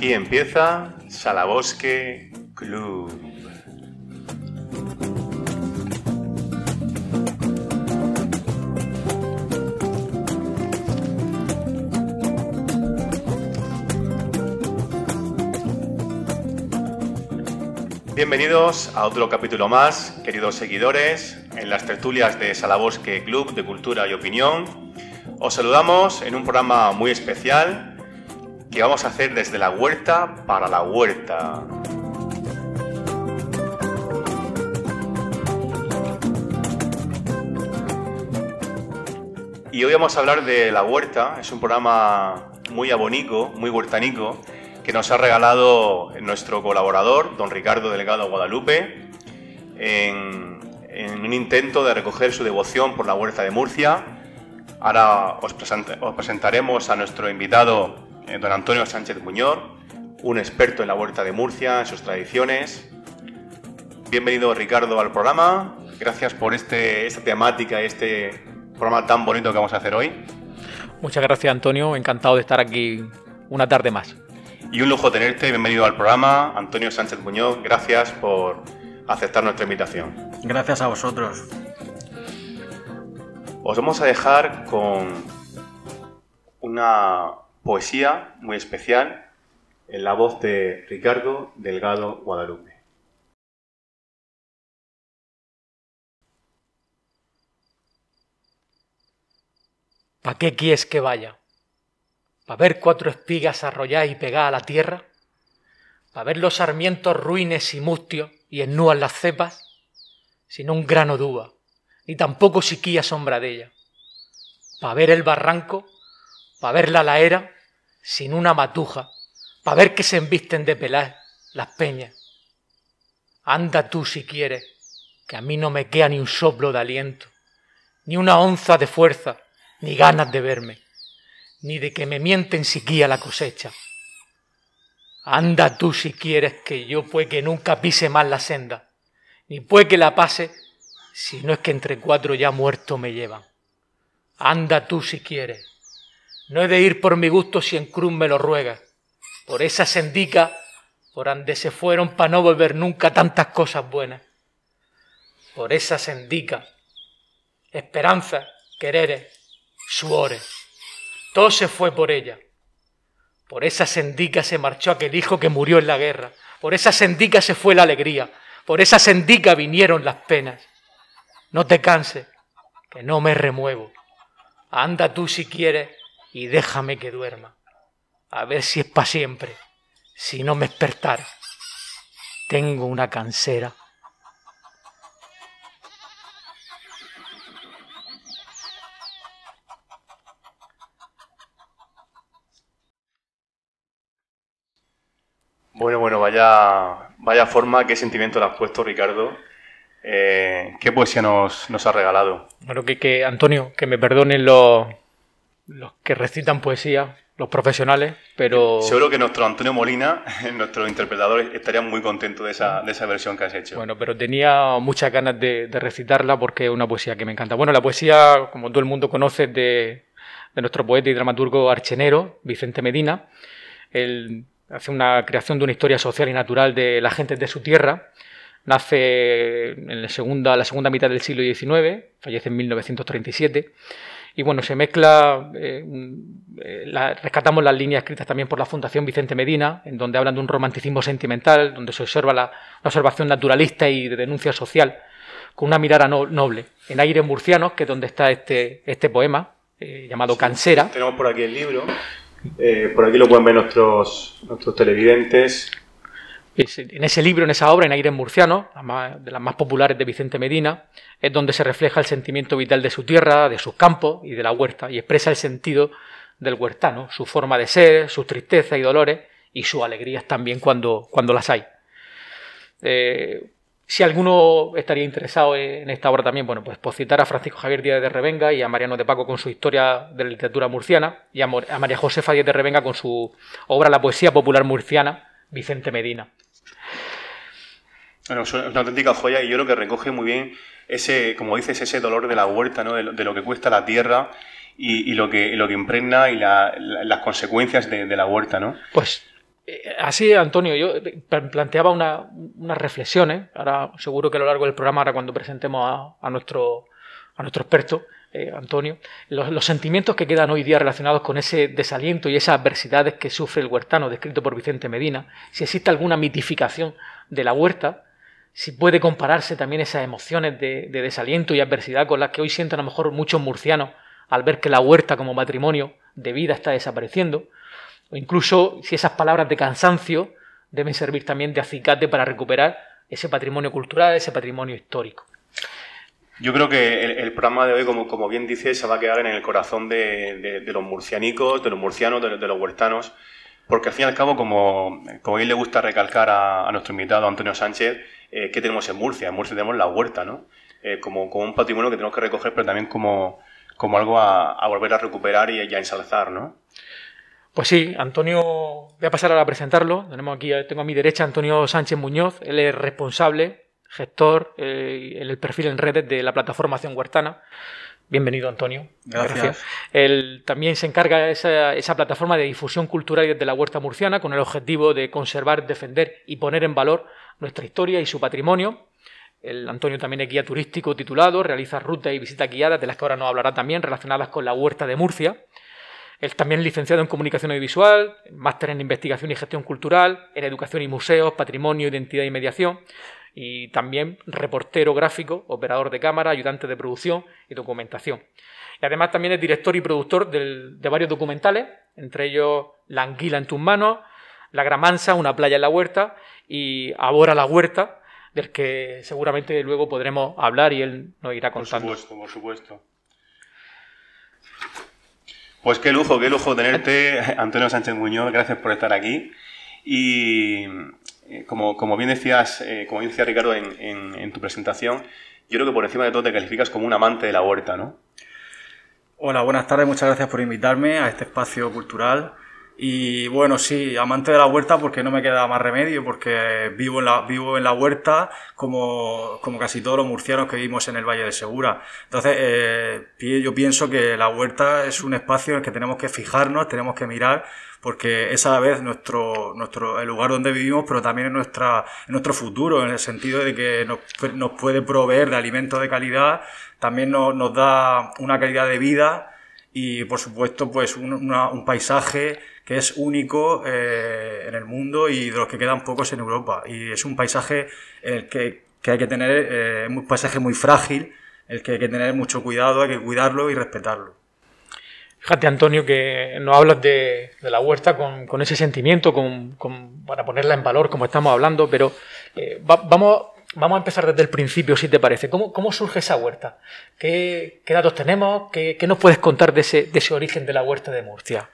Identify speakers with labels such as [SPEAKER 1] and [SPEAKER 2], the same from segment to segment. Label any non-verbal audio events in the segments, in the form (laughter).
[SPEAKER 1] Aquí empieza Salabosque Club. Bienvenidos a otro capítulo más, queridos seguidores, en las tertulias de Salabosque Club de Cultura y Opinión. Os saludamos en un programa muy especial que vamos a hacer desde la huerta para la huerta. Y hoy vamos a hablar de la huerta, es un programa muy abonico, muy huertanico, que nos ha regalado nuestro colaborador, don Ricardo Delgado Guadalupe, en, un intento de recoger su devoción por la huerta de Murcia. Ahora os, os presentaremos a nuestro invitado, eh, don Antonio Sánchez Muñoz, un experto en la huerta de Murcia, en sus tradiciones. Bienvenido Ricardo al programa. Gracias por este, esta temática y este programa tan bonito que vamos a hacer hoy.
[SPEAKER 2] Muchas gracias Antonio, encantado de estar aquí una tarde más.
[SPEAKER 1] Y un lujo tenerte, bienvenido al programa, Antonio Sánchez Muñoz, gracias por aceptar nuestra invitación.
[SPEAKER 3] Gracias a vosotros.
[SPEAKER 1] Os vamos a dejar con una poesía muy especial en la voz de Ricardo Delgado Guadalupe.
[SPEAKER 2] ¿Para qué quieres que vaya? para ver cuatro espigas arrolladas y pegadas a la tierra, para ver los sarmientos ruines y mustios y ennúan las cepas, sin un grano de ni tampoco siquía sombra de ella, para ver el barranco, para ver la laera, sin una matuja, para ver que se embisten de pelar las peñas. Anda tú si quieres, que a mí no me queda ni un soplo de aliento, ni una onza de fuerza, ni ganas de verme ni de que me mienten siquiera la cosecha. Anda tú si quieres que yo pues que nunca pise más la senda, ni pues que la pase, si no es que entre cuatro ya muertos me llevan. Anda tú si quieres. No he de ir por mi gusto si en cruz me lo ruegas. Por esa sendica por ande se fueron para no volver nunca tantas cosas buenas. Por esa sendica, esperanza, quereres, suores todo se fue por ella. Por esa sendica se marchó aquel hijo que murió en la guerra. Por esa sendica se fue la alegría. Por esa sendica vinieron las penas. No te canses, que no me remuevo. Anda tú si quieres y déjame que duerma. A ver si es para siempre, si no me despertara. Tengo una cansera
[SPEAKER 1] Bueno, bueno, vaya, vaya forma, qué sentimiento le has puesto, Ricardo. Eh, ¿Qué poesía nos, nos ha regalado?
[SPEAKER 2] Bueno, que, que Antonio, que me perdonen los, los que recitan poesía, los profesionales, pero...
[SPEAKER 1] Seguro que nuestro Antonio Molina, (laughs) nuestro interpretador, estaría muy contento de esa, de esa versión que has hecho.
[SPEAKER 2] Bueno, pero tenía muchas ganas de, de, recitarla porque es una poesía que me encanta. Bueno, la poesía, como todo el mundo conoce, de, de nuestro poeta y dramaturgo archenero, Vicente Medina. El, hace una creación de una historia social y natural de la gente de su tierra. Nace en la segunda, la segunda mitad del siglo XIX, fallece en 1937. Y bueno, se mezcla, eh, eh, rescatamos las líneas escritas también por la Fundación Vicente Medina, en donde hablan de un romanticismo sentimental, donde se observa la, observación naturalista y de denuncia social, con una mirada noble. En aire murcianos, que es donde está este, este poema, eh, llamado Cansera.
[SPEAKER 1] Tenemos por aquí el libro. Eh, por aquí lo pueden ver nuestros, nuestros televidentes.
[SPEAKER 2] En ese libro, en esa obra, en Aire Murciano, de las más populares de Vicente Medina, es donde se refleja el sentimiento vital de su tierra, de sus campos y de la huerta, y expresa el sentido del huertano, su forma de ser, sus tristezas y dolores, y sus alegrías también cuando, cuando las hay. Eh, si alguno estaría interesado en esta obra también, bueno, pues, pues citar a Francisco Javier Díaz de Revenga y a Mariano de Paco con su historia de la literatura murciana y a, María Josefa Díaz de Revenga con su obra La poesía popular murciana, Vicente Medina.
[SPEAKER 1] Bueno, es una auténtica joya y yo creo que recoge muy bien ese, como dices, ese dolor de la huerta, ¿no? de, lo, que cuesta la tierra y, lo, que, lo que impregna y las consecuencias de, la huerta, ¿no?
[SPEAKER 2] Pues Eh, así, Antonio, yo eh, planteaba unas reflexiones, ahora seguro que a lo largo del programa, ahora cuando presentemos a, nuestro, a nuestro experto, eh, Antonio, los, sentimientos que quedan hoy día relacionados con ese desaliento y esas adversidades que sufre el huertano, descrito por Vicente Medina, si existe alguna mitificación de la huerta, si puede compararse también esas emociones de, de desaliento y adversidad con las que hoy sienten a lo mejor muchos murcianos al ver que la huerta como matrimonio de vida está desapareciendo, o incluso si esas palabras de cansancio deben servir también de acicate para recuperar ese patrimonio cultural, ese patrimonio histórico.
[SPEAKER 1] Yo creo que el, programa de hoy, como, como, bien dice, se va a quedar en el corazón de, los murcianicos, de los murcianos, de, los huertanos, porque al fin y al cabo, como, como a él le gusta recalcar a, nuestro invitado Antonio Sánchez, eh, ¿qué tenemos en Murcia? En Murcia tenemos la huerta, ¿no? Eh, como, como, un patrimonio que tenemos que recoger, pero también como, como algo a, volver a recuperar y, a ensalzar, ¿no?
[SPEAKER 2] Pues sí, Antonio, voy a pasar ahora a presentarlo. Tenemos aquí, tengo a mi derecha Antonio Sánchez Muñoz, él es responsable, gestor eh, en el perfil en redes de la plataforma Acción Huertana. Bienvenido, Antonio.
[SPEAKER 3] Gracias.
[SPEAKER 2] Él también se encarga de esa, esa, plataforma de difusión cultural desde la huerta murciana con el objetivo de conservar, defender y poner en valor nuestra historia y su patrimonio. El Antonio también es guía turístico titulado, realiza rutas y visitas guiadas, de las que ahora nos hablará también, relacionadas con la huerta de Murcia. Es también licenciado en Comunicación Audiovisual, máster en Investigación y Gestión Cultural, en Educación y Museos, Patrimonio, Identidad y Mediación, y también reportero gráfico, operador de cámara, ayudante de producción y documentación. Y además también es director y productor de varios documentales, entre ellos La anguila en tus manos, La gramansa, una playa en la huerta y Ahora la huerta, del que seguramente luego podremos hablar y él nos irá contando.
[SPEAKER 1] Por supuesto, por supuesto. Pues qué lujo, qué lujo tenerte, (laughs) Antonio Sánchez Muñoz, gracias por estar aquí. Y eh, como, como bien decías, eh, como decía Ricardo en, tu presentación, yo creo que por encima de todo te calificas como un amante de la huerta, ¿no?
[SPEAKER 3] Hola, buenas tardes, muchas gracias por invitarme a este espacio cultural. Y bueno, sí, amante de la huerta porque no me queda más remedio, porque vivo en la, vivo en la huerta como, como casi todos los murcianos que vivimos en el Valle de Segura. Entonces, eh, yo pienso que la huerta es un espacio en el que tenemos que fijarnos, tenemos que mirar, porque es a la vez nuestro, nuestro, el lugar donde vivimos, pero también en, nuestra, nuestro futuro, en el sentido de que nos, nos puede proveer de alimentos de calidad, también nos, nos da una calidad de vida y, por supuesto, pues un, un paisaje que es único eh, en el mundo y de los que quedan pocos en Europa. Y es un paisaje el que, que hay que tener, eh, un paisaje muy frágil, el que hay que tener mucho cuidado, hay que cuidarlo y respetarlo.
[SPEAKER 2] Fíjate, Antonio, que nos hablas de, de la huerta con, con ese sentimiento, con, con, para ponerla en valor, como estamos hablando, pero eh, vamos, vamos a empezar desde el principio, si te parece. ¿Cómo, cómo surge esa huerta? ¿Qué, qué datos tenemos? ¿Qué, ¿Qué, nos puedes contar de ese, de ese origen de la huerta de Murcia?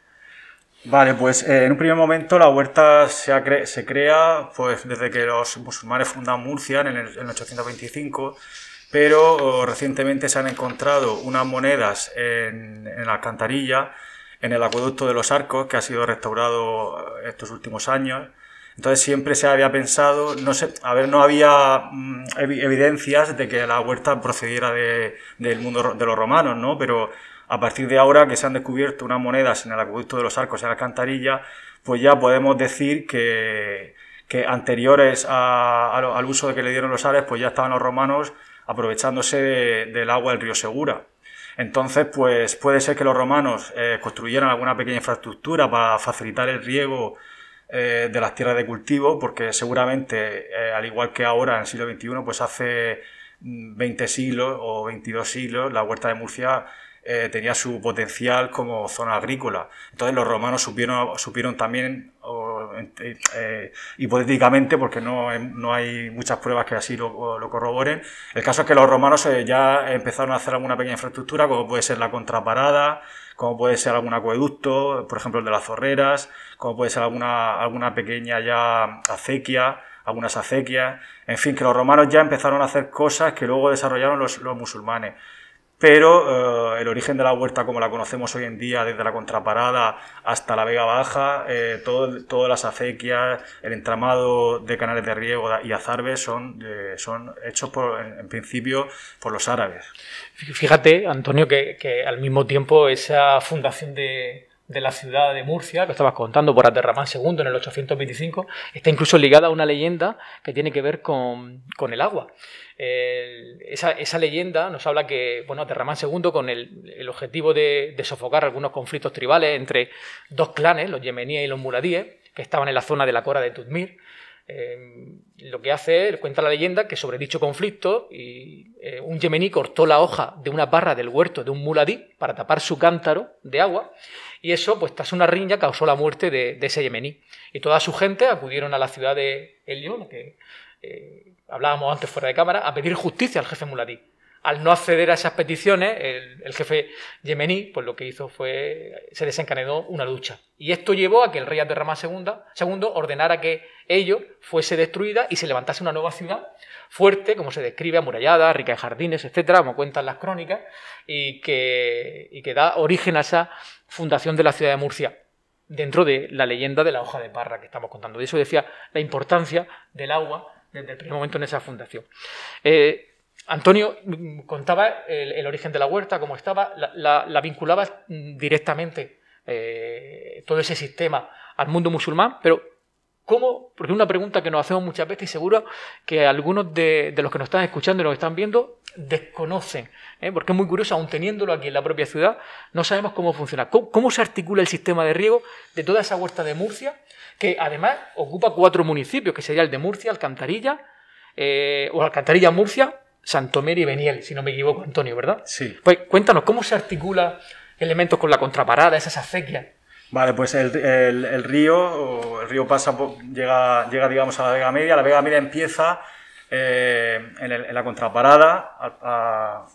[SPEAKER 3] Vale, pues eh, en un primer momento la huerta se, se, crea pues desde que los musulmanes fundan Murcia en el, en 825, pero oh, recientemente se han encontrado unas monedas en, en, la alcantarilla, en el acueducto de los Arcos, que ha sido restaurado eh, estos últimos años. Entonces siempre se había pensado, no sé, a ver, no había mm, evidencias de que la huerta procediera de, del mundo de los romanos, ¿no? Pero a partir de ahora que se han descubierto unas monedas en el acueducto de los arcos y en la alcantarilla, pues ya podemos decir que, que anteriores al uso de que le dieron los árabes, pues ya estaban los romanos aprovechándose del agua del río Segura. Entonces, pues puede ser que los romanos eh, construyeran alguna pequeña infraestructura para facilitar el riego eh, de las tierras de cultivo, porque seguramente, eh, al igual que ahora en el siglo XXI, pues hace 20 siglos o 22 siglos, la huerta de Murcia eh, tenía su potencial como zona agrícola. Entonces los romanos supieron, supieron también, hipotéticamente, porque no, no, hay muchas pruebas que así lo, lo corroboren, el caso es que los romanos ya empezaron a hacer alguna pequeña infraestructura, como puede ser la contraparada, como puede ser algún acueducto, por ejemplo el de las zorreras, como puede ser alguna, alguna pequeña ya acequia, algunas acequias, en fin, que los romanos ya empezaron a hacer cosas que luego desarrollaron los, los musulmanes pero eh, el origen de la huerta como la conocemos hoy en día, desde la contraparada hasta la Vega Baja, eh, todo, todas las acequias, el entramado de canales de riego y azarbes son, eh, son hechos por, en, principio por los árabes.
[SPEAKER 2] Fíjate, Antonio, que, al mismo tiempo esa fundación de, de la ciudad de Murcia, que estabas contando por Aterramán II en el 825, está incluso ligada a una leyenda que tiene que ver con, el agua. esa, leyenda nos habla que, bueno, Aterramán II, con el, objetivo de, sofocar algunos conflictos tribales entre dos clanes, los yemeníes y los muradíes, que estaban en la zona de la Cora de Tudmir, eh, lo que hace, cuenta la leyenda, que sobre dicho conflicto eh, un yemení cortó la hoja de una barra del huerto de un muladí para tapar su cántaro de agua y eso, pues tras una riña, causó la muerte de, ese yemení. Y toda su gente acudieron a la ciudad de Elión, que eh, hablábamos antes fuera de cámara, a pedir justicia al jefe muladí al no acceder a esas peticiones, el, jefe yemení, pues lo que hizo fue, se desencadenó una lucha. Y esto llevó a que el rey Abderramán II, segundo ordenara que ello fuese destruida y se levantase una nueva ciudad fuerte, como se describe, amurallada, rica en jardines, etcétera, como cuentan las crónicas, y que, y que da origen a esa fundación de la ciudad de Murcia dentro de la leyenda de la hoja de parra que estamos contando. De eso decía la importancia del agua desde el primer momento en esa fundación. Eh, Antonio mm, contaba el, origen de la huerta, cómo estaba, la, vinculaba directamente eh, todo ese sistema al mundo musulmán, pero ¿cómo? Porque es una pregunta que nos hacemos muchas veces y seguro que algunos de, los que nos están escuchando y nos están viendo desconocen, ¿eh? porque es muy curioso, aún teniéndolo aquí en la propia ciudad, no sabemos cómo funciona. ¿Cómo, se articula el sistema de riego de toda esa huerta de Murcia, que además ocupa cuatro municipios, que sería el de Murcia, Alcantarilla, eh, o Alcantarilla Murcia, Santomer y Beniel, si no me equivoco, Antonio, ¿verdad?
[SPEAKER 3] Sí.
[SPEAKER 2] Pues cuéntanos, ¿cómo se articula elementos con la contraparada, esas acequias?
[SPEAKER 3] Vale, pues el, río, el río pasa, llega, llega, digamos, a la Vega Media, la Vega Media empieza eh, en, la contraparada,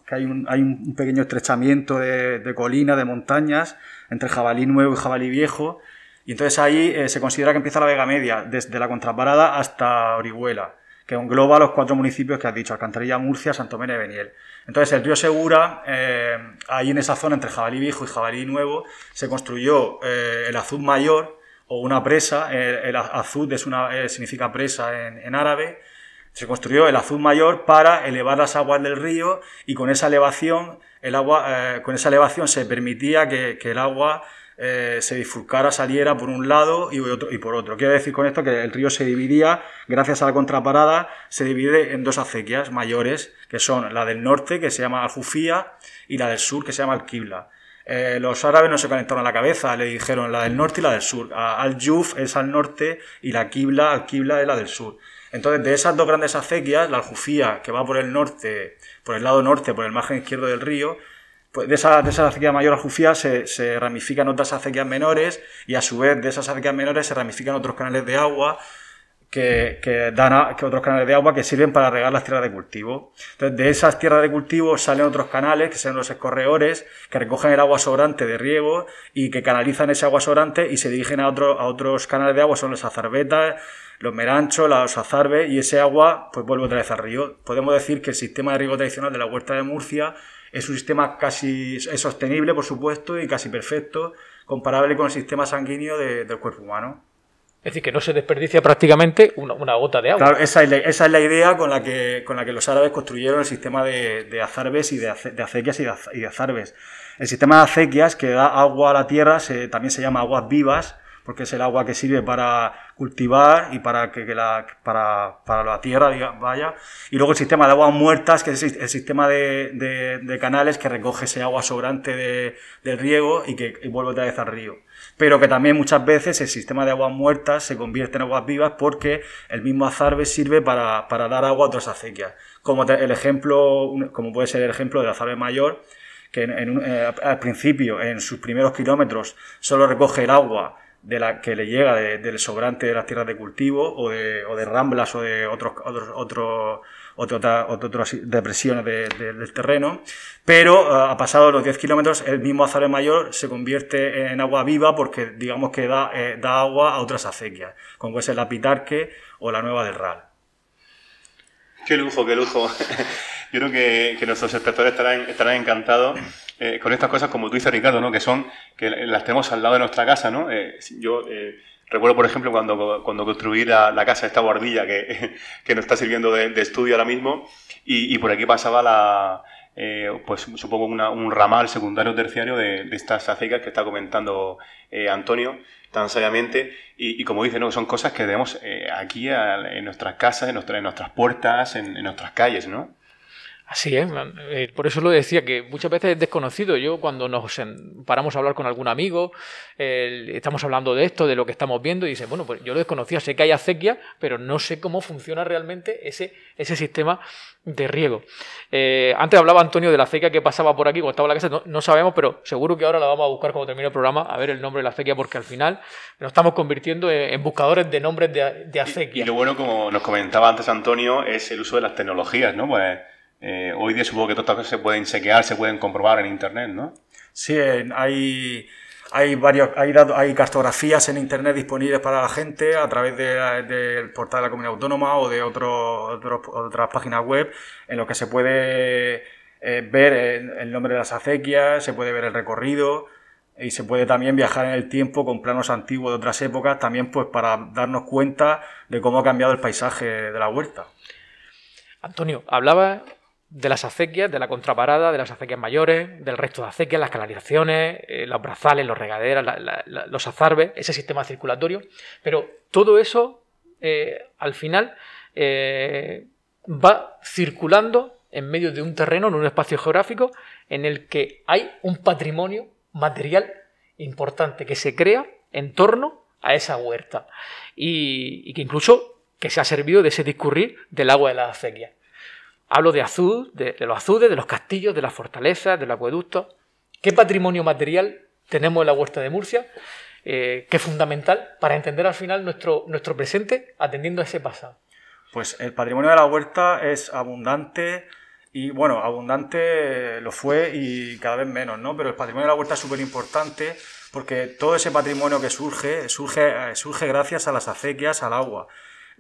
[SPEAKER 3] que hay un, pequeño estrechamiento de, de colinas, de montañas, entre Jabalí Nuevo y Jabalí Viejo, y entonces ahí eh, se considera que empieza la Vega Media, desde la contraparada hasta Orihuela que engloba los cuatro municipios que has dicho, Alcantarilla, Murcia, Santomera y Beniel. Entonces, el río Segura, eh, ahí en esa zona entre Jabalí Viejo y Jabalí Nuevo, se construyó eh, el azud mayor o una presa, el, azud es una, significa presa en, árabe, se construyó el azud mayor para elevar las aguas del río y con esa elevación, el agua, con esa elevación se permitía que, el agua eh, se bifurcara, saliera por un lado y, por otro. Quiero decir con esto que el río se dividía, gracias a la contraparada, se divide en dos acequias mayores, que son la del norte, que se llama Al-Jufía, y la del sur, que se llama Al-Qibla. Eh, los árabes no se calentaron la cabeza, le dijeron la del norte y la del sur. Al-Juf es al norte y la Qibla, Al-Qibla es la del sur. Entonces, de esas dos grandes acequias, la Al-Jufía, que va por el norte, por el lado norte, por el margen izquierdo del río, pues de esa, de esa acequia mayor a se, ramifican otras acequias menores y a su vez de esas acequias menores se ramifican otros canales de agua que, que dan que otros canales de agua que sirven para regar las tierras de cultivo. Entonces, de esas tierras de cultivo salen otros canales, que son los escorredores, que recogen el agua sobrante de riego y que canalizan ese agua sobrante y se dirigen a, a otros canales de agua, son los azarbetas, los meranchos, los azarbes, y ese agua pues vuelve otra vez al río. Podemos decir que el sistema de riego tradicional de la huerta de Murcia es un sistema casi sostenible, por supuesto, y casi perfecto, comparable con el sistema sanguíneo del cuerpo humano.
[SPEAKER 2] Es decir, que no se desperdicia prácticamente una, gota de agua.
[SPEAKER 3] Claro, esa es, la, idea con la, que, con la que los árabes construyeron el sistema de, azarbes y de, acequias y de, azarbes. El sistema de acequias que da agua a la tierra se, también se llama aguas vivas, porque es el agua que sirve para cultivar y para que, la, para, la tierra vaya. Y luego el sistema de aguas muertas, que es el sistema de, canales que recoge ese agua sobrante de, del riego y que vuelve otra vez al río. Pero que también muchas veces el sistema de aguas muertas se convierte en aguas vivas porque el mismo azarbe sirve para, dar agua a otras acequias. Como el ejemplo, como puede ser el ejemplo del azarbe mayor, que eh, al principio, en sus primeros kilómetros, solo recoge el agua de la que le llega del sobrante de las tierras de cultivo o de, o de ramblas o de otros otros otras depresiones del terreno, pero eh, a pasado los 10 kilómetros el mismo azar mayor se convierte en agua viva porque digamos que da, eh, da agua a otras acequias, como puede ser la Pitarque o la Nueva del Ral.
[SPEAKER 1] Qué lujo, qué lujo. (laughs) Yo creo que, que nuestros espectadores estarán encantados eh, con estas cosas, como tú dices, Ricardo, ¿no? que son, que las tenemos al lado de nuestra casa, ¿no? Eh, yo eh, recuerdo, por ejemplo, cuando, cuando construí la, casa de esta guardilla que, (laughs) que nos está sirviendo de, estudio ahora mismo, y, por aquí pasaba la, pues supongo un ramal secundario terciario de, estas acequias que está comentando Antonio tan sabiamente y, como dice, ¿no? son cosas que debemos eh, aquí en nuestras casas, en, en nuestras puertas, en, en, nuestras calles, ¿no?
[SPEAKER 2] Así es, eh, por eso lo decía, que muchas veces es desconocido. Yo cuando nos paramos a hablar con algún amigo, estamos hablando de esto, de lo que estamos viendo, y dice, bueno, pues yo lo desconocía, sé que hay acequia, pero no sé cómo funciona realmente ese, ese sistema de riego. Eh, antes hablaba Antonio de la acequia que pasaba por aquí cuando estaba en la casa, no, sabemos, pero seguro que ahora la vamos a buscar cuando termine el programa, a ver el nombre de la acequia, porque al final nos estamos convirtiendo en, buscadores de nombres de, de acequia.
[SPEAKER 1] Y, lo bueno, como nos comentaba antes Antonio, es el uso de las tecnologías, ¿no? Pues eh, hoy día supongo que todas estas cosas se pueden chequear, se pueden comprobar en Internet, ¿no?
[SPEAKER 3] Sí, hay, hay, varios, hay, hay cartografías en Internet disponibles para la gente a través del portal de la comunidad autónoma o de otro, otras páginas web en lo que se puede eh, ver el, nombre de las acequias, se puede ver el recorrido y se puede también viajar en el tiempo con planos antiguos de otras épocas, también pues para darnos cuenta de cómo ha cambiado el paisaje de la huerta.
[SPEAKER 2] Antonio, hablaba de las acequias, de la contraparada, de las acequias mayores, del resto de acequias, las canalizaciones, eh, los brazales, los regaderas, los azarbes, ese sistema circulatorio. Pero todo eso, eh, al final, eh, va circulando en medio de un terreno, en un espacio geográfico, en el que hay un patrimonio material importante que se crea en torno a esa huerta y, que incluso que se ha servido de ese discurrir del agua de las acequias. Hablo de azul, de, los azudes, de los castillos, de las fortalezas, del acueducto. ¿Qué patrimonio material tenemos en la huerta de Murcia? Eh, que es fundamental para entender al final nuestro, nuestro presente atendiendo a ese pasado.
[SPEAKER 3] Pues el patrimonio de la huerta es abundante y bueno, abundante lo fue y cada vez menos, ¿no? Pero el patrimonio de la huerta es súper importante porque todo ese patrimonio que surge, surge, surge gracias a las acequias, al agua.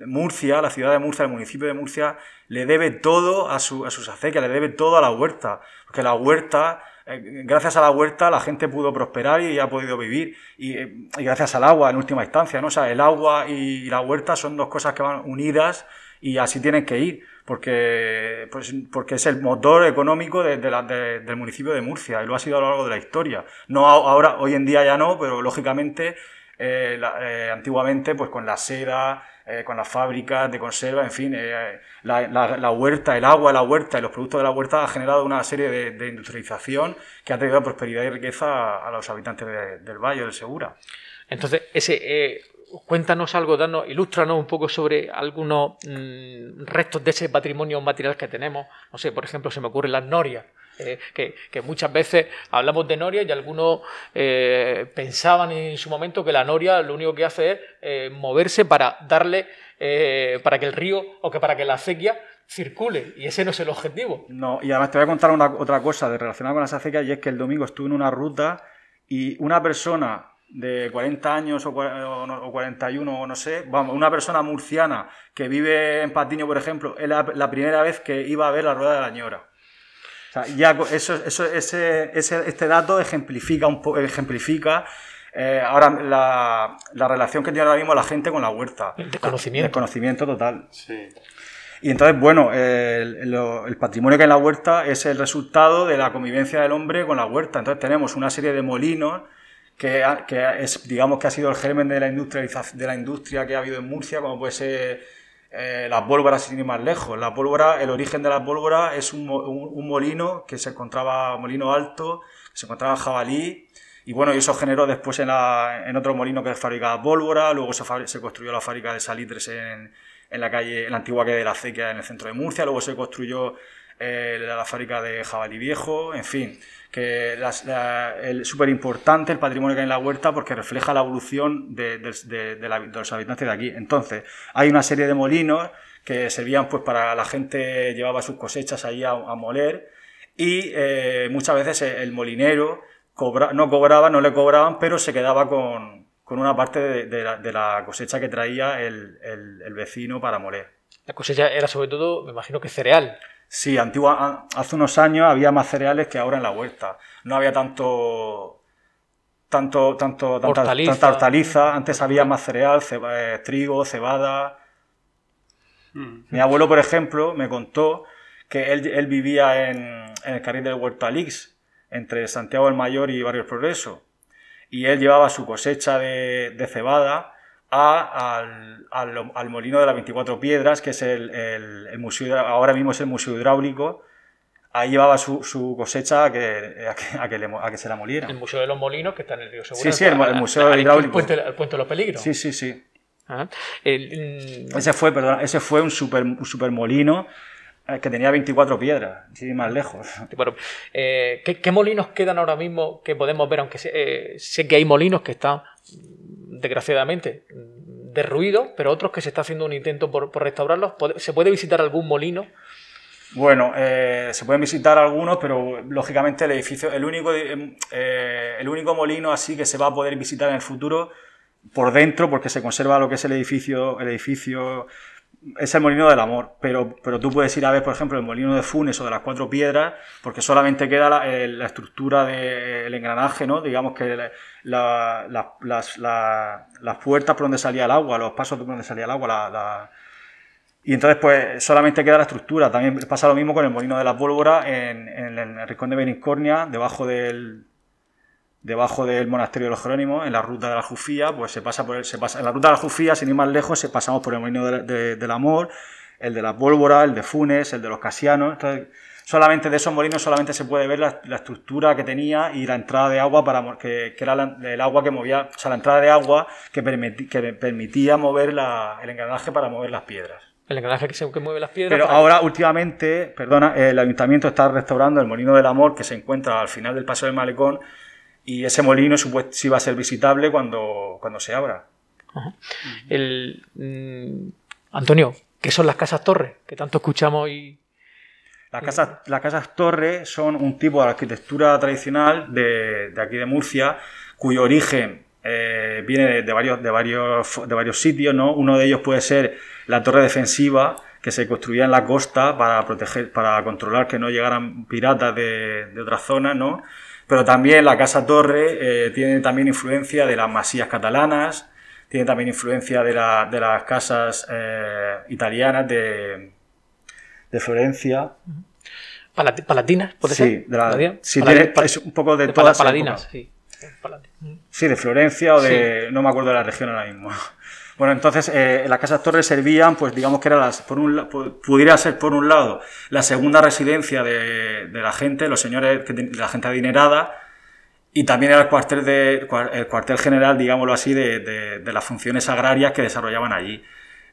[SPEAKER 3] Murcia, la ciudad de Murcia, el municipio de Murcia, le debe todo a, su, a sus acequias, le debe todo a la huerta. Porque la huerta, eh, gracias a la huerta, la gente pudo prosperar y ha podido vivir. Eh, y, gracias al agua, en última instancia, ¿no? O sea, el agua y la huerta son dos cosas que van unidas y así tienen que ir. Porque, pues, porque es el motor económico de, del municipio de Murcia y lo ha sido a lo largo de la historia. No ahora, hoy en día ya no, pero lógicamente, eh, antiguamente, pues con la seda, eh, con las fábricas de conserva, en fin, eh, la, huerta, el agua la huerta y los productos de la huerta ha generado una serie de, industrialización que ha traído prosperidad y riqueza a, los habitantes del Valle del Segura.
[SPEAKER 2] Entonces, ese, eh, cuéntanos algo, danos, ilústranos un poco sobre algunos mm, restos de ese patrimonio material que tenemos. No sé, por ejemplo, se me ocurren las norias. Eh, que, muchas veces hablamos de noria y algunos eh, pensaban en su momento que la noria lo único que hace es eh, moverse para darle, para que el río o que para que la acequia circule y ese no es el objetivo.
[SPEAKER 3] No, y además te voy a contar una, otra cosa de relacionada con las acequias y es que el domingo estuve en una ruta y una persona de 40 años o, 41 o no sé, vamos, una persona murciana que vive en Patiño, por ejemplo, es la, primera vez que iba a ver la rueda de la ñora. O sea, ya eso, eso, ese, ese, este dato ejemplifica, un ejemplifica eh, ahora la, la, relación que tiene ahora mismo la gente con la huerta.
[SPEAKER 2] El conocimiento.
[SPEAKER 3] El conocimiento total. Sí. Y entonces, bueno, el, el, patrimonio que hay en la huerta es el resultado de la convivencia del hombre con la huerta. Entonces tenemos una serie de molinos que, que, es, digamos, que ha sido el germen de la, industria, de la industria que ha habido en Murcia, como puede ser eh, las pólvoras sin ir más lejos. La pólvora, el origen de la pólvora es un, un, molino que se encontraba, molino alto, se encontraba jabalí, y bueno, eso generó después en, la, en otro molino que fabricaba pólvora, luego se, se construyó la fábrica de salitres en, en, la calle, en la antigua calle de la Acequia en el centro de Murcia, luego se construyó eh, la fábrica de jabalí viejo, en fin que es súper importante el patrimonio que hay en la huerta porque refleja la evolución de, los habitantes de aquí. Entonces, hay una serie de molinos que servían pues para la gente llevaba sus cosechas allí a, moler y eh, muchas veces el molinero no cobraba, no le cobraban, pero se quedaba con, una parte de, la, cosecha que traía el, el vecino para moler.
[SPEAKER 2] La cosecha era sobre todo, me imagino que cereal.
[SPEAKER 3] Sí, antigua, hace unos años había más cereales que ahora en la huerta. No había tanto tanto, tanto, tanta hortaliza. Antes había más cereal, eh, trigo, cebada. Mm. Mi abuelo, por ejemplo, me contó que él, vivía en, el carril del Huerto Alix, entre Santiago del Mayor y Barrio Progreso. Y él llevaba su cosecha de, cebada al, molino de las 24 piedras, que es el, museo, ahora mismo es el museo hidráulico. Ahí llevaba su, cosecha a que, a, que, se la moliera.
[SPEAKER 2] El Museo de los Molinos, que está en el río
[SPEAKER 3] Segura. Sí, sí, el, Museo Hidráulico.
[SPEAKER 2] El puente, de los Peligros.
[SPEAKER 3] Sí, sí, sí. Ah, ese fue, perdón, ese fue un super, un super molino eh, que tenía 24 piedras, sí, más lejos. (laughs)
[SPEAKER 2] Eh, ¿qué, molinos quedan ahora mismo que podemos ver? Aunque sé, eh, sé, que hay molinos que están, desgraciadamente, derruidos, pero otros que se está haciendo un intento por, restaurarlos. ¿Se puede visitar algún molino?
[SPEAKER 3] Bueno, se pueden visitar algunos, pero lógicamente el edificio, el único, el único molino así que se va a poder visitar en el futuro por dentro, porque se conserva lo que es el edificio, el edificio es el molino del amor, pero, pero tú puedes ir a ver, por ejemplo, el molino de Funes o de las cuatro piedras, porque solamente queda la, la estructura del engranaje, ¿no? Digamos que la, las, las, puertas por donde salía el agua, los pasos por donde salía el agua, y entonces, pues solamente queda la estructura. También pasa lo mismo con el molino de las pólvora en, en el rincón de Beniscornia, debajo del, debajo del monasterio de los Jerónimos, en la ruta de la Jufía, pues se pasa por el, se pasa, en la ruta de la Jufía, sin ir más lejos, se pasamos por el molino del amor, el de la pólvora, el de Funes, el de los Casianos. Entonces, solamente de esos molinos solamente se puede ver la, estructura que tenía y la entrada de agua para que, que era el agua que movía, o sea, la entrada de agua que, que permitía mover el engranaje para mover las piedras.
[SPEAKER 2] El engranaje que, se, mueve las piedras.
[SPEAKER 3] Pero ahora, últimamente, perdona, el ayuntamiento está restaurando el molino del amor que se encuentra al final del Paseo del Malecón y ese molino sí va a ser visitable cuando, cuando se abra.
[SPEAKER 2] El, mm, Antonio, ¿qué son las casas torres? Que tanto escuchamos y...
[SPEAKER 3] Las casas, las casas torres son un tipo de arquitectura tradicional de, aquí de Murcia, cuyo origen eh, viene de, varios, de, varios, de varios sitios. ¿no? Uno de ellos puede ser la torre defensiva, que se construía en la costa para proteger, para controlar que no llegaran piratas de, de otras zonas, ¿no? Pero también la Casa Torre eh, tiene también influencia de las masías catalanas, tiene también influencia de, las casas eh, italianas de, Florencia.
[SPEAKER 2] ¿Palatinas? ¿Puede
[SPEAKER 3] sí, De sí, tiene, es un poco de, todas
[SPEAKER 2] Paladinas, sí.
[SPEAKER 3] Sí, de Florencia o de... no me acuerdo de la región ahora mismo. Bueno, entonces eh, las casas torres servían, pues digamos que era las, por un, pudiera ser por un lado la segunda residencia de, la gente, los señores, de la gente adinerada, y también era el cuartel, de, el cuartel general, digámoslo así, de, las funciones agrarias que desarrollaban allí.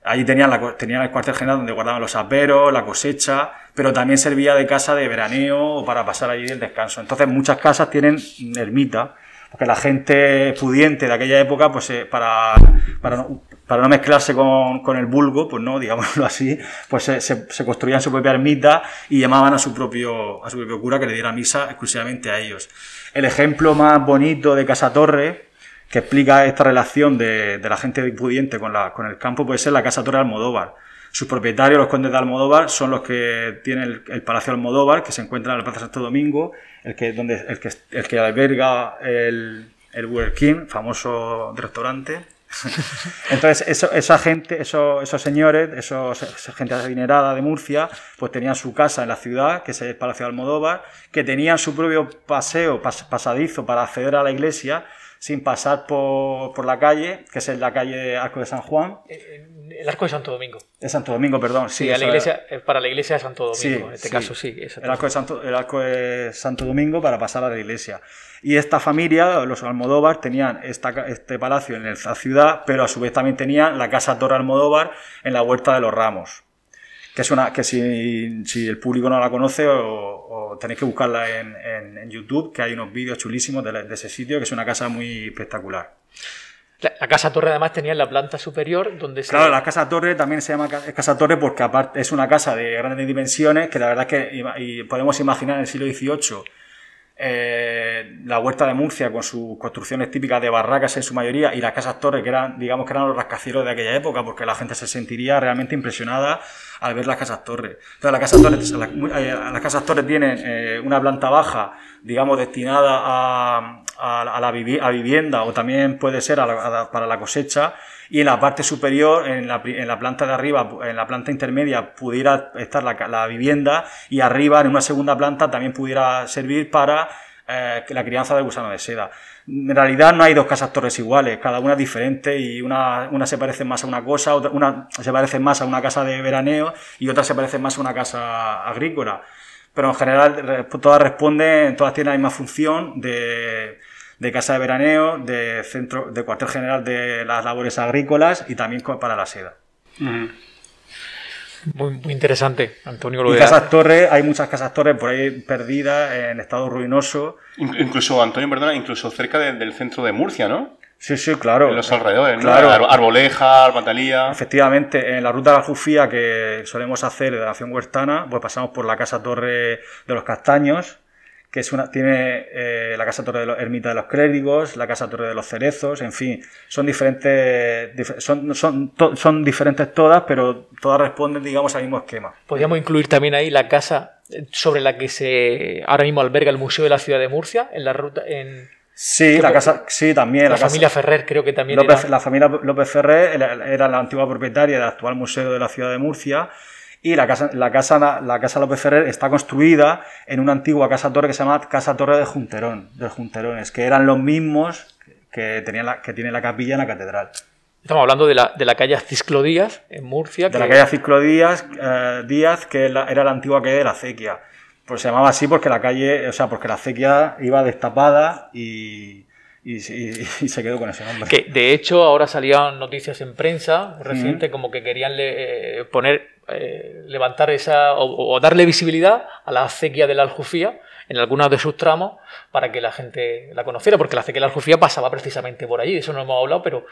[SPEAKER 3] Allí tenían, la, tenían el cuartel general donde guardaban los aperos, la cosecha, pero también servía de casa de veraneo o para pasar allí el descanso. Entonces muchas casas tienen ermita, porque la gente pudiente de aquella época, pues eh, para, para, no mezclarse con, con, el vulgo, pues no, (laughs) digámoslo así, pues se, se, construían su propia ermita y llamaban a su, propio, a su propio cura que le diera misa exclusivamente a ellos. El ejemplo más bonito de Casa Torre, que explica esta relación de, de la gente pudiente con, la, con el campo, puede ser la Casa Torre Almodóvar. Sus propietarios, los condes de Almodóvar, son los que tienen el, Palacio Almodóvar, que se encuentra en la Plaza Santo Domingo, el que, donde, el que, el que alberga el, el Burger King, famoso restaurante, (laughs) Entonces, esa gente, esos, señores, esos, esa gente adinerada de Murcia, pues tenían su casa en la ciudad, que es el Palacio de Almodóvar, que tenían su propio paseo, pasadizo para acceder a la iglesia, sin pasar por, la calle, que es la calle Arco de San Juan.
[SPEAKER 2] Eh, el Arco de Santo Domingo.
[SPEAKER 3] De Santo Domingo, perdón. Sí,
[SPEAKER 2] la iglesia, para la iglesia de Santo Domingo, en este caso sí.
[SPEAKER 3] El arco, de Santo, el arco de Santo Domingo para pasar a la iglesia. Y esta familia, los Almodóvar, tenían este palacio en la ciudad, pero a su vez también tenían la Casa Torre Almodóvar en la Huerta de los Ramos. Que es una que si, si el público no la conoce, o, tenéis que buscarla en, en, YouTube, que hay unos vídeos chulísimos de, de ese sitio, que es una casa muy espectacular.
[SPEAKER 2] La, Casa Torre además tenía en la planta superior donde
[SPEAKER 3] se... Claro, la Casa Torre también se llama Casa Torre porque aparte es una casa de grandes dimensiones que la verdad es que y podemos imaginar en el siglo XVIII eh, la huerta de Murcia con sus construcciones típicas de barracas en su mayoría y las casas torres que eran, digamos que eran los rascacielos de aquella época porque la gente se sentiría realmente impresionada al ver las casas torres. Entonces las casas torres, las, eh, casas torres tienen eh, una planta baja, digamos, destinada a, a, la vivienda o también puede ser para la cosecha y en la parte superior, en la, planta de arriba, en la planta intermedia, pudiera estar la, vivienda y arriba, en una segunda planta, también pudiera servir para eh, la crianza de gusano de seda. En realidad no hay dos casas torres iguales, cada una es diferente y una, una se parece más a una cosa, otra, una se parece más a una casa de veraneo y otra se parece más a una casa agrícola. Pero en general todas responden, todas tienen la misma función de de casa de veraneo, de centro, de cuartel general de las labores agrícolas y también para la seda.
[SPEAKER 2] Muy, interesante, Antonio.
[SPEAKER 3] Lo y casas torres, hay muchas casas torres por ahí perdidas en estado ruinoso.
[SPEAKER 1] Incluso, Antonio, perdona, incluso cerca del centro de Murcia, ¿no?
[SPEAKER 3] Sí, sí, claro.
[SPEAKER 1] En los alrededores, claro. Arboleja, Arbatalía.
[SPEAKER 3] Efectivamente, en la ruta de la Jufía que solemos hacer de la Nación Huertana, pues pasamos por la Casa Torre de los Castaños, que es una, tiene eh, la Casa Torre de los Ermita de los Clérigos, la Casa Torre de los Cerezos, en fin, son diferentes, son, son, son diferentes todas, pero todas responden, digamos, al mismo esquema.
[SPEAKER 2] Podríamos incluir también ahí la casa sobre la que se ahora mismo alberga el Museo de la Ciudad de Murcia, en la ruta, en
[SPEAKER 3] Sí, la casa, sí, también.
[SPEAKER 2] La, familia Ferrer creo que también
[SPEAKER 3] La familia López Ferrer era la antigua propietaria del actual Museo de la Ciudad de Murcia y la casa, la casa, la casa López Ferrer está construida en una antigua casa torre que se llama Casa Torre de Junterón, de Junterones, que eran los mismos que, tenían la, que tiene la capilla en la catedral.
[SPEAKER 2] Estamos hablando de la, de la calle Cisclo Díaz, en Murcia.
[SPEAKER 3] De la calle Cisclo Díaz, eh, Díaz que era la antigua calle de la acequia. Pues se llamaba así porque la calle, o sea, porque la acequia iba destapada y, (laughs) y, se quedó con ese nombre.
[SPEAKER 2] Que de hecho ahora salían noticias en prensa reciente como que querían eh, poner, eh, levantar esa o, darle visibilidad a la acequia de la Aljufía en algunos de sus tramos para que la gente la conociera, porque la acequia de la Aljufía pasaba precisamente por allí, de eso no hemos hablado, pero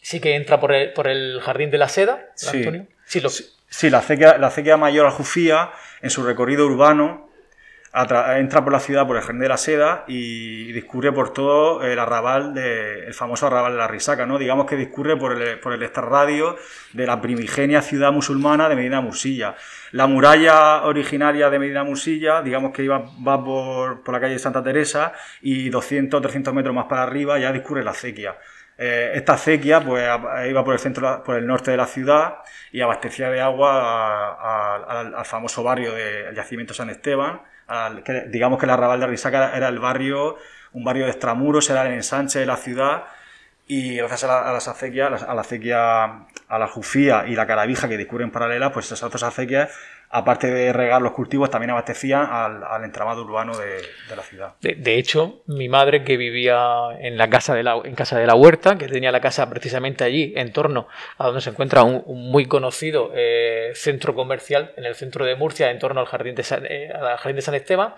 [SPEAKER 2] sí que entra por el, por el Jardín de la Seda, Antonio.
[SPEAKER 3] Sí, sí, la, acequia, la acequia mayor Aljufía, en su recorrido urbano, entra por la ciudad por el Jardín de la Seda y discurre por todo el arrabal, de, el famoso arrabal de la Risaca, ¿no? Digamos que discurre por el, por el extrarradio de la primigenia ciudad musulmana de Medina Musilla. La muralla originaria de Medina Musilla, digamos que iba, va por, por la calle Santa Teresa y 200 300 metros más para arriba ya discurre la acequia. Eh, esta acequia pues, iba por el centro, por el norte de la ciudad y abastecía de agua al famoso barrio del yacimiento San Esteban, digamos que el arrabal de Risaca era el barrio, un barrio de extramuros, era el ensanche de la ciudad y gracias a, las acequias, a la acequia, a la jufía y la caravija que discurren paralela, pues esas otras acequias, aparte de regar los cultivos, también abastecían al, entramado urbano de, la ciudad.
[SPEAKER 2] De, hecho, mi madre que vivía en la casa de la, en casa de la huerta, que tenía la casa precisamente allí, en torno a donde se encuentra un, muy conocido eh, centro comercial en el centro de Murcia, en torno al jardín de San, eh, jardín de San Esteban,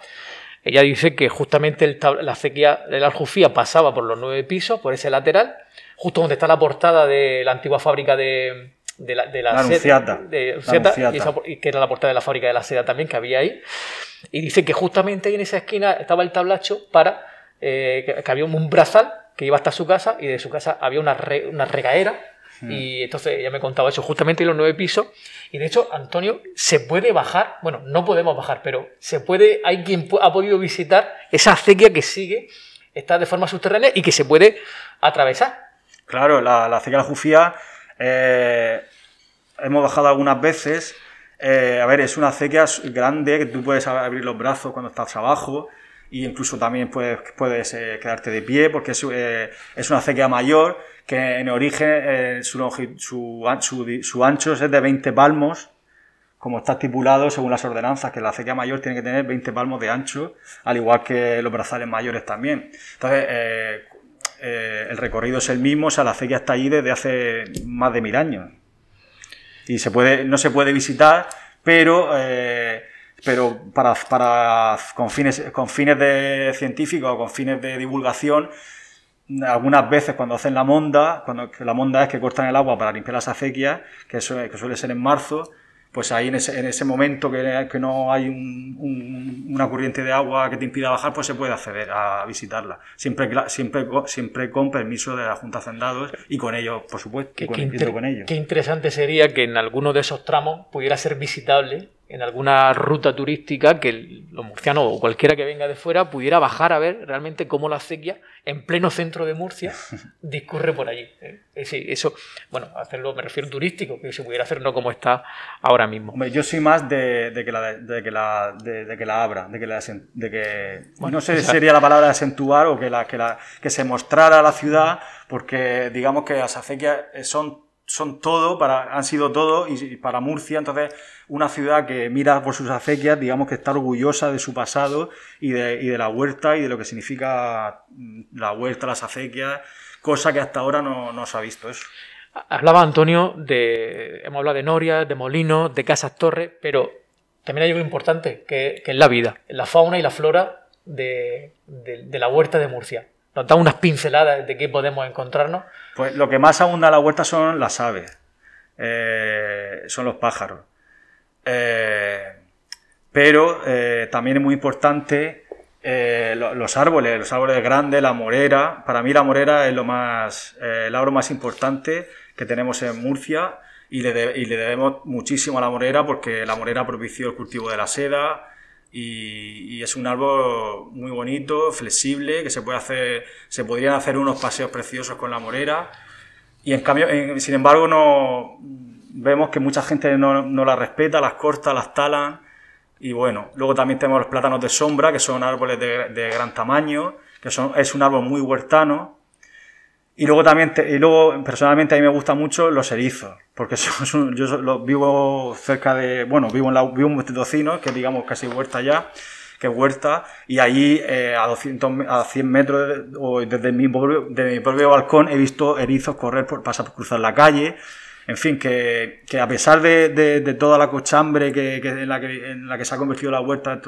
[SPEAKER 2] ella dice que justamente la acequia de la Aljufía pasaba por los nueve pisos, por ese lateral, justo donde está la portada de la antigua fábrica de, de la, de la,
[SPEAKER 3] seda,
[SPEAKER 2] y, que era la portada de la fábrica de la seda también que había ahí. Y dice que justamente ahí en esa esquina estaba el tablacho para eh, que, había un brazal que iba hasta su casa y de su casa había una, una regaera y entonces ella me contaba eso justamente en los nueve pisos. Y de hecho, Antonio, se puede bajar, bueno, no podemos bajar, pero se puede, hay quien ha podido visitar esa acequia que sigue, está de forma subterránea y que se puede atravesar.
[SPEAKER 3] Claro, la, la acequia de la Jufía, eh, hemos bajado algunas veces. Eh, a ver, es una acequia grande que tú puedes abrir los brazos cuando estás abajo y incluso también puedes, eh, quedarte de pie porque es, una acequia mayor que en origen su, ancho es de 20 palmos, como está estipulado según las ordenanzas, que la acequia mayor tiene que tener 20 palmos de ancho, al igual que los brazales mayores también. Entonces, eh, eh, el recorrido es el mismo, o sea, la acequia está allí desde hace más de mil años. Y se puede, no se puede visitar, pero, pero para, para, con, fines, con fines de científicos o con fines de divulgación, algunas veces cuando hacen la monda, cuando la monda es que cortan el agua para limpiar las acequias, que suele ser en marzo, pues ahí en ese, en ese momento que, que no hay una corriente de agua que te impida bajar, pues se puede acceder a visitarla. Siempre, siempre, siempre con permiso de la Junta de Hacendados y con ellos, por supuesto.
[SPEAKER 2] Qué, con, ellos. qué interesante sería que en alguno de esos tramos pudiera ser visitable en alguna ruta turística que los murcianos o cualquiera que venga de fuera pudiera bajar a ver realmente cómo la acequia en pleno centro de Murcia (laughs) discurre por allí. ¿eh? Eso, bueno, hacerlo me refiero turístico, que se pudiera hacer no como está ahora mismo.
[SPEAKER 3] yo soy más de, que, la, de, que, la, de, que la abra, de que, la, de que no sé si sería la palabra acentuar o que, la, que, la, que se mostrara la ciudad, porque digamos que las acequias son son todo, para, han sido todo y, para Murcia, entonces una ciudad que mira por sus acequias, digamos que está orgullosa de su pasado y de, y de la huerta y de lo que significa mm, la huerta, las acequias, cosa que hasta ahora no, se ha visto eso.
[SPEAKER 2] Hablaba Antonio de, hemos hablado de Noria, de Molinos, de Casas Torres, pero también hay algo importante, que, es la vida, la fauna y la flora de la huerta de Murcia nos da unas pinceladas de qué podemos encontrarnos.
[SPEAKER 3] Pues lo que más abunda en la huerta son las aves, eh, son los pájaros. Eh, pero eh, también es muy importante los árboles, los árboles grandes, la morera. Para mí la morera es lo más, el árbol más importante que tenemos en Murcia y le, y le debemos muchísimo a la morera porque la morera propició el cultivo de la seda, y, es un árbol muy bonito, flexible, que se puede hacer, se podrían hacer unos paseos preciosos con la morera. Y en cambio, sin embargo, no vemos que mucha gente no, no la respeta, las corta, las talan. Y bueno, luego también tenemos los plátanos de sombra, que son árboles de, de gran tamaño, que son, es un árbol muy huertano, y luego también, y luego personalmente a mí me gustan mucho los erizos, porque (laughs) yo vivo cerca de, bueno, vivo en, la, vivo en Montecino, que digamos casi huerta ya, que es huerta, y allí eh, a, 200, a 100 metros desde mi, propio, mi propio balcón he visto erizos correr, por, pasar por cruzar la calle, en fin, que, que a pesar de, de, toda la cochambre que, en, la que, en la que se ha convertido la huerta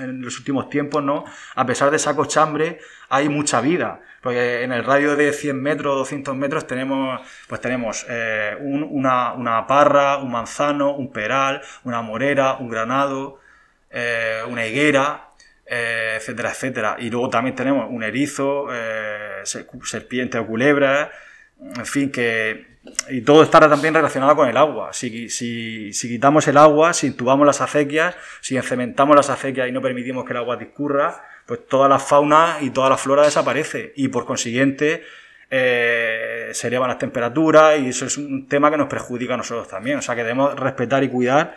[SPEAKER 3] en los últimos tiempos, ¿no? A pesar de esa cochambre hay mucha vida. Porque en el radio de 100 metros, 200 metros tenemos, pues tenemos eh, una, una, parra, un manzano, un peral, una morera, un granado, eh, una higuera, eh, etcétera, etcétera. Y luego también tenemos un erizo, serpiente o culebra, en fin, que y todo estará también relacionado con el agua. Si, si, si, quitamos el agua, si intubamos las acequias, si encementamos las acequias y no permitimos que el agua discurra, pues toda la fauna y toda la flora desaparece. Y por consiguiente, eh, se elevan las temperaturas y eso es un tema que nos perjudica a nosotros también. O sea que debemos respetar y cuidar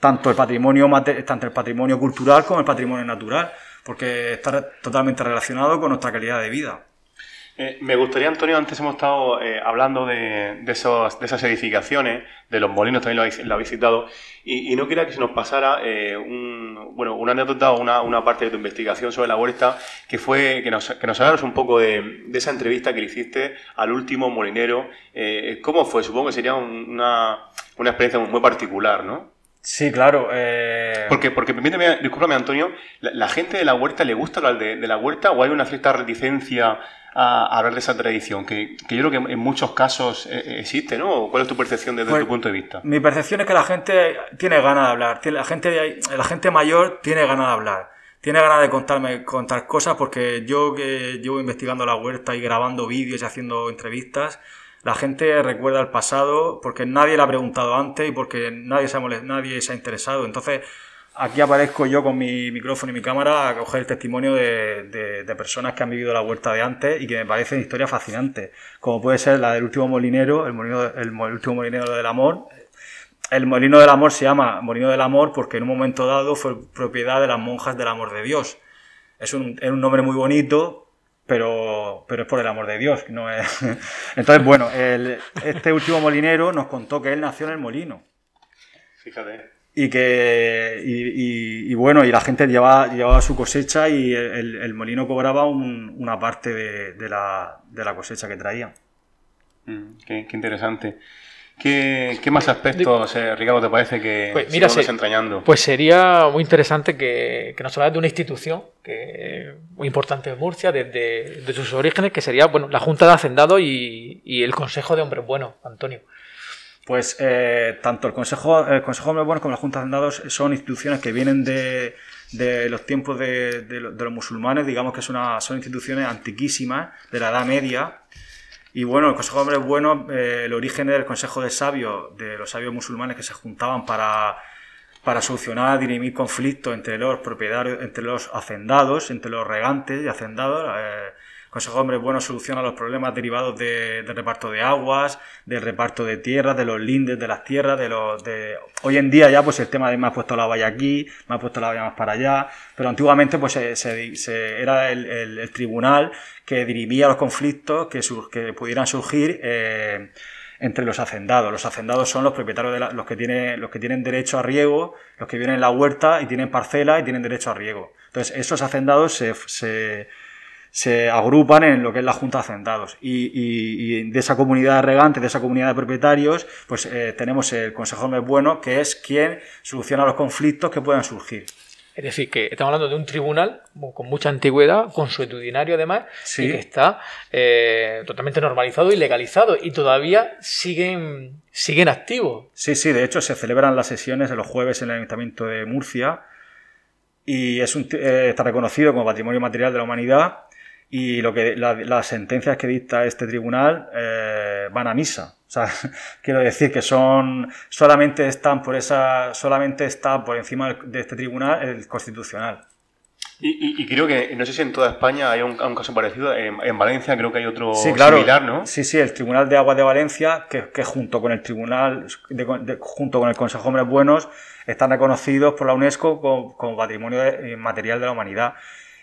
[SPEAKER 3] tanto el patrimonio, tanto el patrimonio cultural como el patrimonio natural, porque está totalmente relacionado con nuestra calidad de vida.
[SPEAKER 1] Eh, me gustaría, Antonio, antes hemos estado eh, hablando de, de, esos, de, esas edificaciones, de los molinos también lo habéis, lo visitado, y, no quería que se nos pasara eh, un, bueno, una anécdota o una, una, parte de tu investigación sobre la huerta, que fue que nos, que nos hablaras un poco de, de, esa entrevista que le hiciste al último molinero. ¿Cómo fue? Supongo que sería una, una experiencia muy particular, ¿no?
[SPEAKER 3] Sí, claro.
[SPEAKER 1] Porque, porque permíteme, discúlpame, Antonio, ¿la, gente de la huerta le gusta hablar de, de, la huerta o hay una cierta reticencia a, hablar de esa tradición, que, yo creo que en muchos casos eh, eh, existe, ¿no? ¿Cuál es tu percepción desde pues, tu punto de vista?
[SPEAKER 3] Mi percepción es que la gente tiene ganas de hablar, la gente, la gente mayor tiene ganas de hablar, tiene ganas de contarme contar cosas porque yo que llevo investigando la huerta y grabando vídeos y haciendo entrevistas, la gente recuerda el pasado porque nadie le ha preguntado antes y porque nadie se ha, nadie se ha interesado. Entonces, Aquí aparezco yo con mi micrófono y mi cámara a coger el testimonio de, personas que han vivido la huerta de antes y que me parecen historias fascinantes, como puede ser la del último molinero, el, molino, el, último molinero del amor. El molino del amor se llama molino del amor porque en un momento dado fue propiedad de las monjas del amor de Dios. Es un, un nombre muy bonito, pero, pero es por el amor de Dios. No es... (laughs) Entonces, bueno, este último molinero nos contó que él nació en el molino.
[SPEAKER 1] Fíjate
[SPEAKER 3] y que y, bueno y la gente llevaba, llevaba su cosecha y el, molino cobraba una parte de, la, cosecha que traía
[SPEAKER 1] mm, qué, interesante ¿Qué, más aspectos, eh, Ricardo, te parece que
[SPEAKER 2] pues, mira, desentrañando? Pues sería muy interesante que, nos hablas de una institución que muy importante en Murcia, desde, sus orígenes, que sería bueno la Junta de Hacendado y, y el Consejo de Hombres Buenos, Antonio.
[SPEAKER 3] Pues eh, tanto el Consejo, el Consejo de Buenos como la Junta de Hacendados son instituciones que vienen de, los tiempos de, los musulmanes, digamos que son, son instituciones antiquísimas, de la Edad Media. Y bueno, el Consejo de Hombres Buenos, eh, el origen del Consejo de Sabios, de los sabios musulmanes que se juntaban para, para solucionar, dirimir conflictos entre los propietarios, entre los hacendados, entre los regantes y hacendados. Eh, Consejo de Hombres Buenos soluciona los problemas derivados de, del reparto de aguas, del reparto de tierras, de los lindes de las tierras, de los de hoy en día ya pues el tema de me ha puesto la valla aquí, me ha puesto la valla más para allá, pero antiguamente pues se, era el, tribunal que dirimía los conflictos que, que pudieran surgir eh, entre los hacendados. Los hacendados son los propietarios de los que tienen los que tienen derecho a riego, los que viven en la huerta y tienen parcela y tienen derecho a riego. Entonces, esos hacendados se, se, se agrupan en lo que es la Junta de Hacendados. Y, y, de esa comunidad de regantes, de esa comunidad de propietarios, pues eh, tenemos el Consejo Mes Bueno, que es quien soluciona los conflictos que puedan surgir.
[SPEAKER 2] Es decir, que estamos hablando de un tribunal con mucha antigüedad, consuetudinario además, y que está eh, totalmente normalizado y legalizado y todavía siguen, siguen activos.
[SPEAKER 3] Sí, sí, de hecho se celebran las sesiones de los jueves en el Ayuntamiento de Murcia y es un, eh, está reconocido como Patrimonio Material de la Humanidad y lo que las sentencias que dicta este tribunal eh, van a misa. O sea, (laughs) quiero decir que son solamente están por esa solamente está por encima de este tribunal el constitucional.
[SPEAKER 1] Y, creo que, no sé si en toda España hay un, caso parecido, en, Valencia creo que hay otro similar, ¿no?
[SPEAKER 3] Sí, sí, el Tribunal de Aguas de Valencia, que, que junto con el Tribunal, junto con el Consejo de Hombres Buenos, están reconocidos por la UNESCO como, como Patrimonio Material de la Humanidad.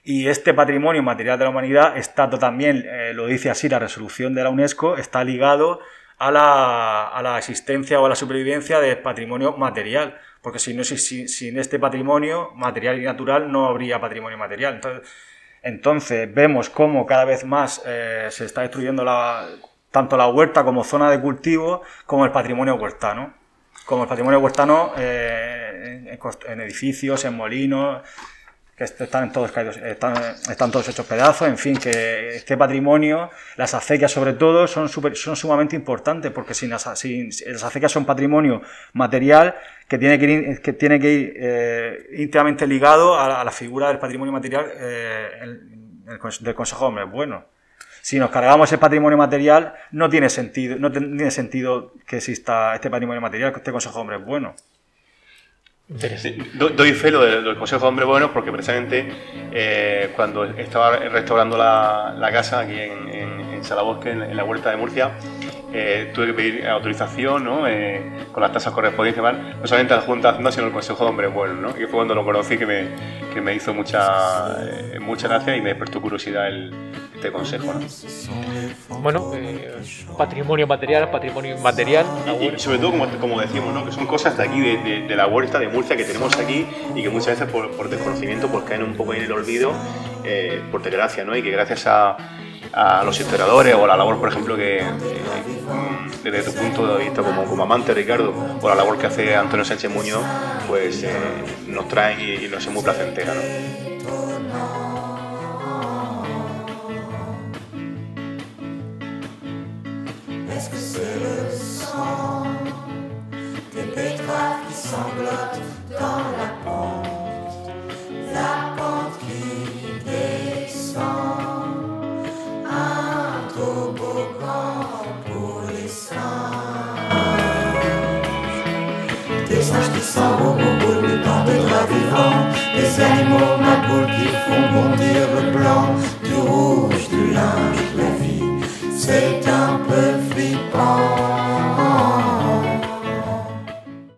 [SPEAKER 3] Y este patrimonio material de la humanidad está también, eh, lo dice así la resolución de la UNESCO, está ligado a la, a la, existencia o a la supervivencia de patrimonio material. Porque si no, si, sin este patrimonio material y natural no habría patrimonio material. Entonces, vemos cómo cada vez más eh, se está destruyendo tanto la huerta como zona de cultivo como el patrimonio huertano. Como el patrimonio huertano eh, en edificios, en molinos, que están todos caídos, están, están, todos hechos pedazos, en fin, que este patrimonio, las acequias sobre todo, son, son sumamente importantes, porque sin las, las acequias son patrimonio material que tiene que ir, que tiene que ir eh, íntimamente ligado a, la figura del patrimonio material eh, del Consejo de Bueno. Si nos cargamos el patrimonio material, no tiene sentido, no tiene sentido que exista este patrimonio material, que este Consejo de Hombres Bueno
[SPEAKER 1] doy fe lo del, Consejo de Hombre Bueno porque precisamente eh, cuando estaba restaurando la, casa aquí en, Salabosque, en, la huerta de Murcia, eh, tuve que pedir autorización ¿no? Eh, con las tasas correspondientes, no solamente a la Junta de Hacienda, sino al Consejo de Hombre Bueno, ¿no? y fue cuando lo conocí que me, que me hizo mucha, mucha gracia y me despertó curiosidad el, este consejo. ¿no?
[SPEAKER 2] Bueno, eh, patrimonio material, patrimonio inmaterial.
[SPEAKER 1] Y, sobre todo, como, como, decimos, ¿no? que son cosas de aquí, de, de, la huerta de Murcia que tenemos aquí y que muchas veces por, por desconocimiento pues caen un poco en el olvido, eh, por desgracia, ¿no? y que gracias a, a los historiadores o a la labor, por ejemplo, que eh, desde tu punto de vista como, como, amante, Ricardo, o la labor que hace Antonio Sánchez Muñoz, pues eh, nos traen y, y, nos es muy placentera. ¿no?
[SPEAKER 4] Sanglote dans la pente, la pente qui descend, un toboggan pour les singes? Des singes qui s'en vont au bout du temps des draps vivants, des animaux maboules qui font bondir le blanc, du rouge, du linge, la vie, c'est un peu flippant.